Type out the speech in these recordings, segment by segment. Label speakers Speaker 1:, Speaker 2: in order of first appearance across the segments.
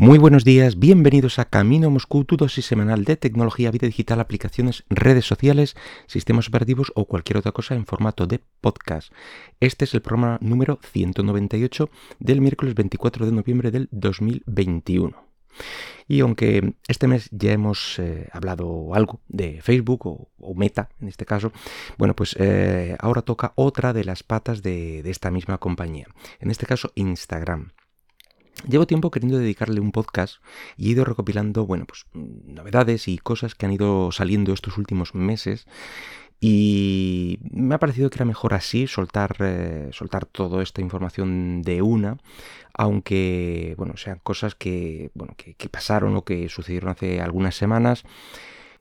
Speaker 1: Muy buenos días, bienvenidos a Camino Moscú, tu dosis semanal de tecnología, vida digital, aplicaciones, redes sociales, sistemas operativos o cualquier otra cosa en formato de podcast. Este es el programa número 198 del miércoles 24 de noviembre del 2021. Y aunque este mes ya hemos eh, hablado algo de Facebook o, Meta en este caso, bueno, pues eh, ahora toca otra de las patas de esta misma compañía, en este caso Instagram. Llevo tiempo queriendo dedicarle un podcast y he ido recopilando, bueno, pues novedades y cosas que han ido saliendo estos últimos meses y me ha parecido que era mejor así, soltar, eh, soltar toda esta información de una, aunque, bueno, sean cosas que, bueno, que, que pasaron o que sucedieron hace algunas semanas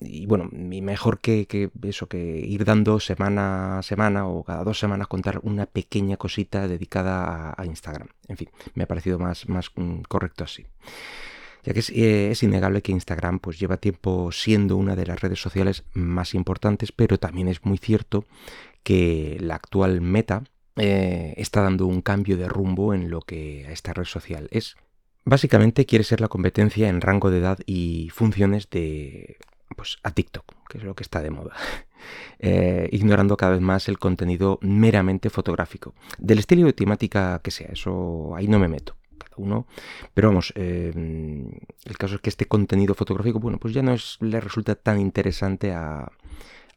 Speaker 1: y bueno, mejor que, eso, que ir dando semana a semana o cada dos semanas contar una pequeña cosita dedicada a, Instagram. En fin, me ha parecido más, más mm, correcto así. Ya que eh, es, innegable que Instagram pues lleva tiempo siendo una de las redes sociales más importantes, pero también es muy cierto que la actual meta eh, está dando un cambio de rumbo en lo que a esta red social es. Básicamente quiere ser la competencia en rango de edad y funciones de pues, a TikTok, que es lo que está de moda, eh, ignorando cada vez más el contenido meramente fotográfico, del estilo de temática que sea, eso ahí no me meto. cada Uno, pero vamos, eh, el caso es que este contenido fotográfico, bueno, pues ya no le resulta tan interesante a,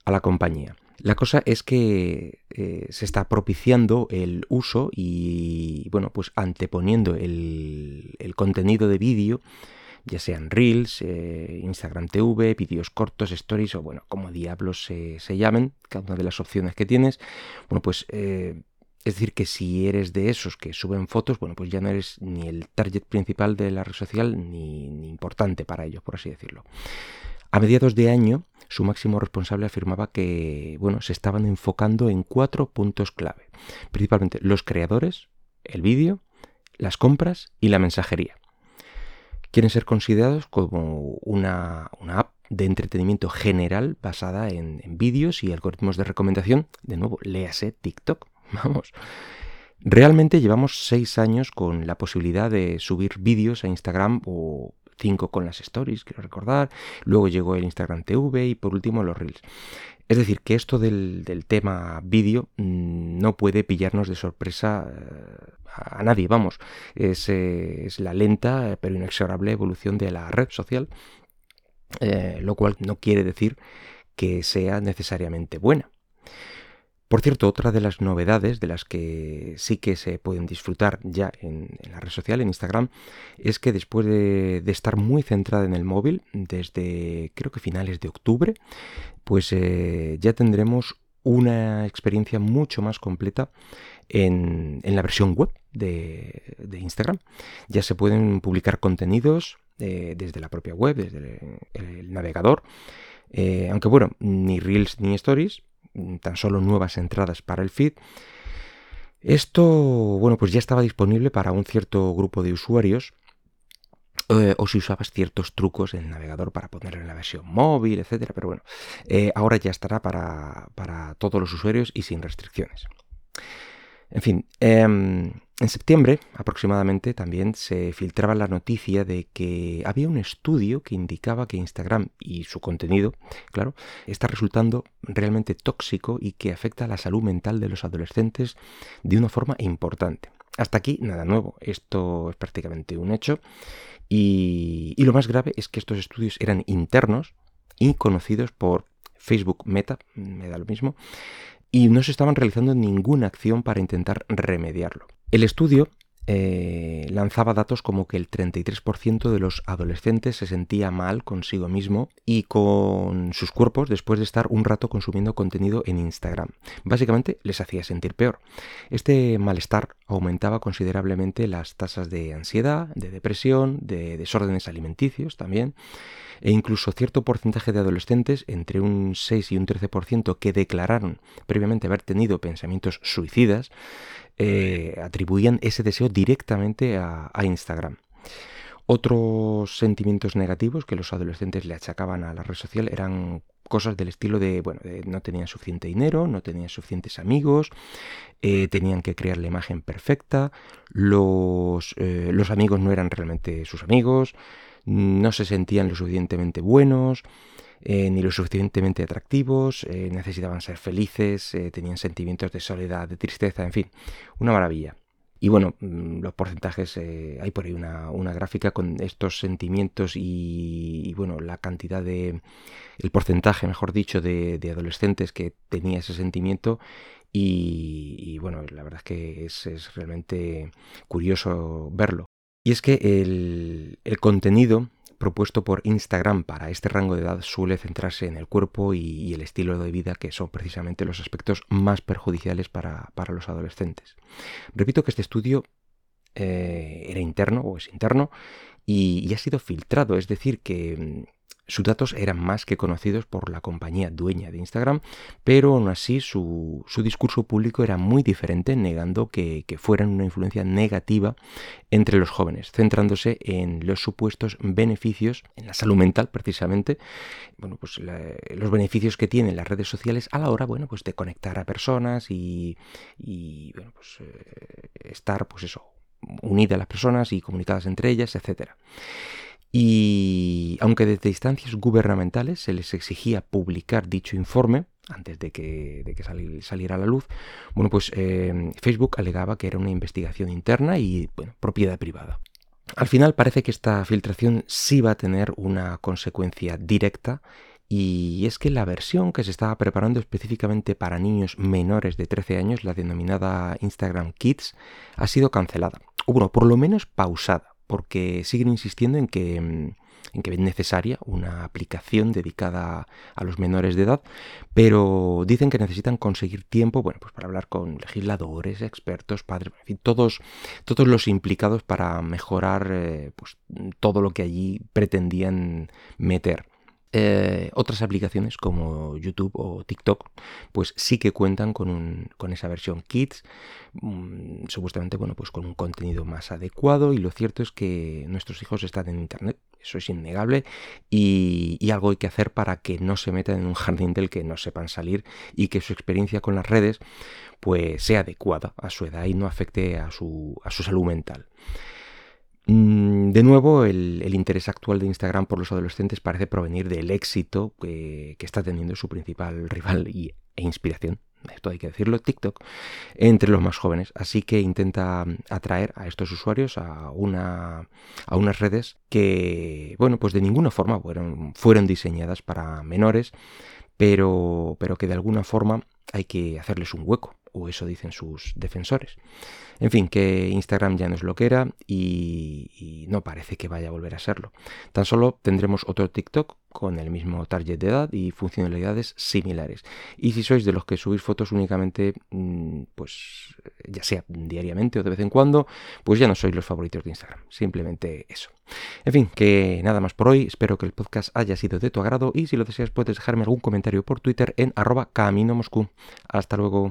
Speaker 1: la compañía. La cosa es que eh, se está propiciando el uso y, bueno, pues anteponiendo el contenido de vídeo ya sean Reels, eh, Instagram TV, vídeos cortos, stories o bueno, como diablos se, llamen, cada una de las opciones que tienes. Bueno, pues eh, es decir, que si eres de esos que suben fotos, bueno, pues ya no eres ni el target principal de la red social ni, ni importante para ellos, por así decirlo. A mediados de año, su máximo responsable afirmaba que, bueno, se estaban enfocando en cuatro puntos clave. Principalmente los creadores, el vídeo, las compras y la mensajería quieren ser considerados como una, app de entretenimiento general basada en, vídeos y algoritmos de recomendación. De nuevo, léase TikTok. Vamos. Realmente llevamos seis años con la posibilidad de subir vídeos a Instagram o cinco con las stories, quiero recordar. Luego llegó el Instagram TV y por último los Reels. Es decir, que esto del, tema vídeo mm, no puede pillarnos de sorpresa eh, a nadie, vamos. Es, eh, es la lenta pero inexorable evolución de la red social, eh, lo cual no quiere decir que sea necesariamente buena. Por cierto, otra de las novedades de las que sí que se pueden disfrutar ya en, la red social, en Instagram, es que después de, estar muy centrada en el móvil, desde creo que finales de octubre, pues eh, ya tendremos una experiencia mucho más completa en, la versión web de, Instagram. Ya se pueden publicar contenidos eh, desde la propia web, desde el, navegador. Eh, aunque bueno, ni Reels ni Stories, tan solo nuevas entradas para el feed. Esto, bueno, pues ya estaba disponible para un cierto grupo de usuarios eh, o si usabas ciertos trucos en el navegador para ponerlo en la versión móvil, etcétera. Pero bueno, eh, ahora ya estará para, para todos los usuarios y sin restricciones. En fin, em, en septiembre aproximadamente también se filtraba la noticia de que había un estudio que indicaba que Instagram y su contenido, claro, está resultando realmente tóxico y que afecta a la salud mental de los adolescentes de una forma importante. Hasta aquí nada nuevo, esto es prácticamente un hecho y, y lo más grave es que estos estudios eran internos y conocidos por Facebook Meta, me da lo mismo, y no se estaban realizando ninguna acción para intentar remediarlo. El estudio eh, lanzaba datos como que el 33% de los adolescentes se sentía mal consigo mismo y con sus cuerpos después de estar un rato consumiendo contenido en Instagram. Básicamente les hacía sentir peor. Este malestar aumentaba considerablemente las tasas de ansiedad, de depresión, de desórdenes alimenticios también e incluso cierto porcentaje de adolescentes, entre un 6 y un 13%, que declararon previamente haber tenido pensamientos suicidas, eh, atribuían ese deseo directamente a, Instagram. Otros sentimientos negativos que los adolescentes le achacaban a la red social eran cosas del estilo de, bueno, no tenían suficiente dinero, no tenían suficientes amigos, eh, tenían que crear la imagen perfecta, los, eh, los amigos no eran realmente sus amigos, no se sentían lo suficientemente buenos, eh, ni lo suficientemente atractivos, necesitaban ser felices, tenían sentimientos de soledad, de tristeza, en fin, una maravilla. Y bueno, mm, los porcentajes, eh, hay por ahí una, gráfica con estos sentimientos y, bueno, la cantidad de, el porcentaje, mejor dicho, de, adolescentes que tenía ese sentimiento y, bueno, la verdad es que es, realmente curioso verlo. Y es que el, el contenido propuesto por Instagram para este rango de edad suele centrarse en el cuerpo y, el estilo de vida, que son precisamente los aspectos más perjudiciales para, los adolescentes. Repito que este estudio eh, era interno o es interno y, ha sido filtrado, es decir, que sus datos eran más que conocidos por la compañía dueña de Instagram, pero aún así su, discurso público era muy diferente, negando que, fueran una influencia negativa entre los jóvenes, centrándose en los supuestos beneficios, en la salud mental precisamente, bueno, pues los beneficios que tienen las redes sociales a la hora, bueno, pues de conectar a personas y, bueno, pues eh, estar, pues eso, unidas a las personas y comunicadas entre ellas, etcétera. Y aunque desde instancias gubernamentales se les exigía publicar dicho informe, antes de que, saliera a la luz, bueno, pues eh, Facebook alegaba que era una investigación interna y propiedad privada. Al final parece que esta filtración sí va a tener una consecuencia directa y es que la versión que se estaba preparando específicamente para niños menores de 13 años, la denominada Instagram Kids, ha sido cancelada, o bueno, por lo menos pausada porque siguen insistiendo en que, mm, en que es necesaria una aplicación dedicada a los menores de edad, pero dicen que necesitan conseguir tiempo bueno, pues para hablar con legisladores, expertos, padres, en fin, todos, todos los implicados para mejorar eh, pues, todo lo que allí pretendían meter. Eh, otras aplicaciones como YouTube o TikTok, pues sí que cuentan con, con esa versión Kids, mm, supuestamente, bueno, pues con un contenido más adecuado y lo cierto es que nuestros hijos están en Internet, eso es innegable y, y, algo hay que hacer para que no se metan en un jardín del que no sepan salir y que su experiencia con las redes pues sea adecuada a su edad y no afecte a su, a su salud mental. Mm, de nuevo, el, interés actual de Instagram por los adolescentes parece provenir del éxito que, está teniendo su principal rival y, e inspiración, esto hay que decirlo, TikTok, entre los más jóvenes. Así que intenta atraer a estos usuarios a, una, unas redes que, bueno, pues de ninguna forma fueron, diseñadas para menores, pero que de alguna forma hay que hacerles un hueco o eso dicen sus defensores. En fin, que Instagram ya no es lo que era y, no parece que vaya a volver a serlo. Tan solo tendremos otro TikTok con el mismo target de edad y funcionalidades similares. Y si sois de los que subís fotos únicamente, mm, pues ya sea diariamente o de vez en cuando, pues ya no sois los favoritos de Instagram. Simplemente eso. En fin, que nada más por hoy. Espero que el podcast haya sido de tu agrado y si lo deseas puedes dejarme algún comentario por Twitter en arroba camino Moscú. Hasta luego.